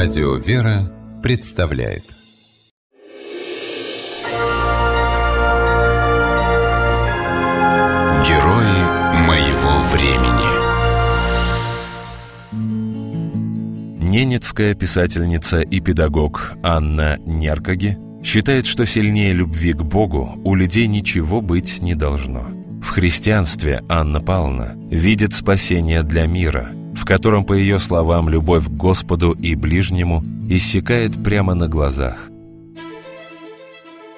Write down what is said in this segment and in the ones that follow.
Радио «Вера» представляет Герои моего времени Ненецкая писательница и педагог Анна Неркаги считает, что сильнее любви к Богу у людей ничего быть не должно. В христианстве Анна Павловна видит спасение для мира – котором, по ее словам, любовь к Господу и ближнему иссякает прямо на глазах.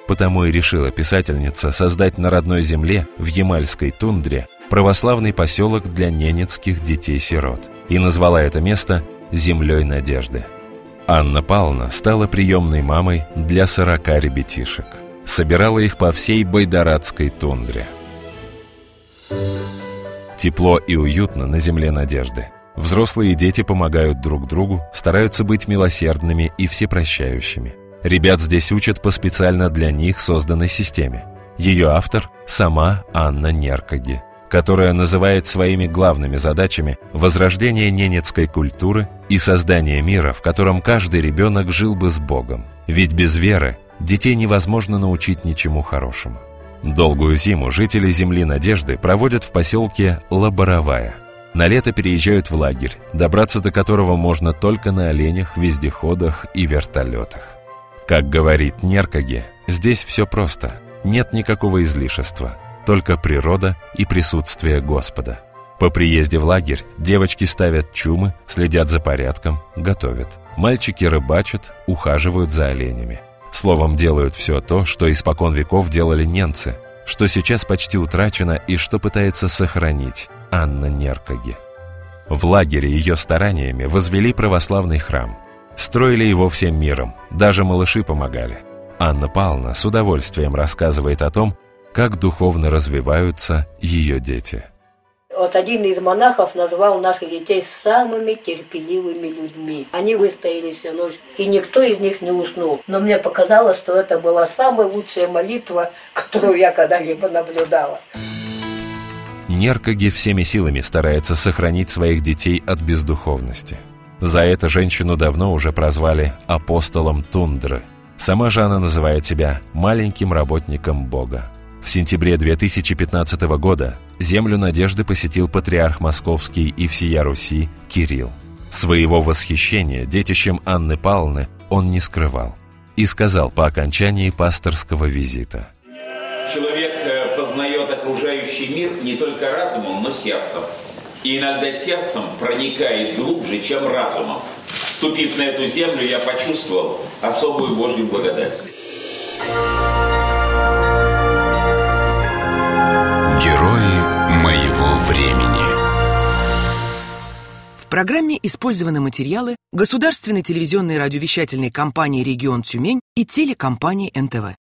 Потому и решила писательница создать на родной земле, в Ямальской тундре, православный поселок для ненецких детей-сирот и назвала это место «Землей надежды». Анна Павловна стала приемной мамой для сорока ребятишек. Собирала их по всей Байдарадской тундре. Тепло и уютно на земле надежды – Взрослые и дети помогают друг другу, стараются быть милосердными и всепрощающими. Ребят здесь учат по специально для них созданной системе. Ее автор – сама Анна Неркаги, которая называет своими главными задачами возрождение ненецкой культуры и создание мира, в котором каждый ребенок жил бы с Богом. Ведь без веры детей невозможно научить ничему хорошему. Долгую зиму жители Земли Надежды проводят в поселке Лаборовая – на лето переезжают в лагерь, добраться до которого можно только на оленях, вездеходах и вертолетах. Как говорит Неркаге, здесь все просто. Нет никакого излишества, только природа и присутствие Господа. По приезде в лагерь девочки ставят чумы, следят за порядком, готовят. Мальчики рыбачат, ухаживают за оленями. Словом, делают все то, что испокон веков делали ненцы, что сейчас почти утрачено и что пытается сохранить Анна Неркаги. В лагере ее стараниями возвели православный храм. Строили его всем миром, даже малыши помогали. Анна Павловна с удовольствием рассказывает о том, как духовно развиваются ее дети. Вот один из монахов назвал наших детей самыми терпеливыми людьми. Они выстояли всю ночь, и никто из них не уснул. Но мне показалось, что это была самая лучшая молитва, которую я когда-либо наблюдала. Неркаги всеми силами старается сохранить своих детей от бездуховности. За это женщину давно уже прозвали «апостолом тундры». Сама же она называет себя «маленьким работником Бога». В сентябре 2015 года землю надежды посетил патриарх Московский и всея Руси Кирилл. Своего восхищения детищем Анны Павловны он не скрывал и сказал по окончании пасторского визита. Человек познает окружающий мир не только разумом, но сердцем. И иногда сердцем проникает глубже, чем разумом. Вступив на эту землю, я почувствовал особую Божью благодать. Герои моего времени В программе использованы материалы государственной телевизионной радиовещательной компании «Регион Тюмень» и телекомпании НТВ.